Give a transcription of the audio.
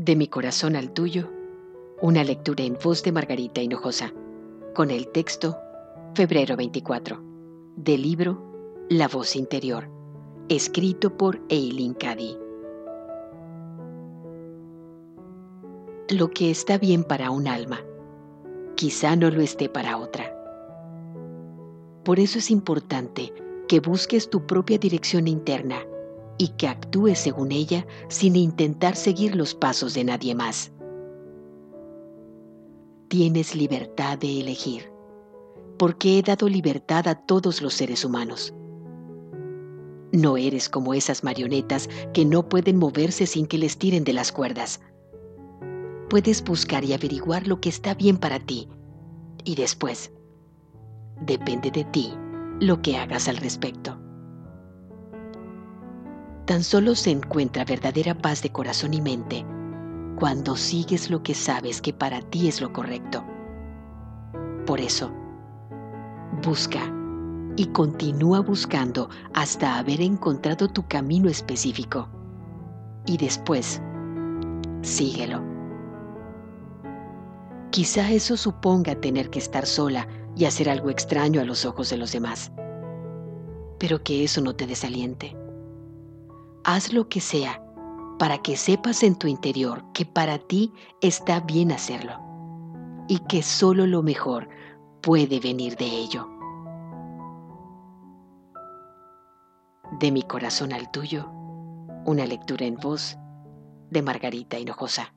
De mi corazón al tuyo, una lectura en voz de Margarita Hinojosa, con el texto Febrero 24, del libro La voz interior, escrito por Eileen Cady. Lo que está bien para un alma, quizá no lo esté para otra. Por eso es importante que busques tu propia dirección interna y que actúes según ella sin intentar seguir los pasos de nadie más. Tienes libertad de elegir, porque he dado libertad a todos los seres humanos. No eres como esas marionetas que no pueden moverse sin que les tiren de las cuerdas. Puedes buscar y averiguar lo que está bien para ti y después, depende de ti lo que hagas al respecto tan solo se encuentra verdadera paz de corazón y mente cuando sigues lo que sabes que para ti es lo correcto. Por eso, busca y continúa buscando hasta haber encontrado tu camino específico. Y después, síguelo. Quizá eso suponga tener que estar sola y hacer algo extraño a los ojos de los demás, pero que eso no te desaliente haz lo que sea para que sepas en tu interior que para ti está bien hacerlo y que solo lo mejor puede venir de ello. De mi corazón al tuyo, una lectura en voz de Margarita Hinojosa.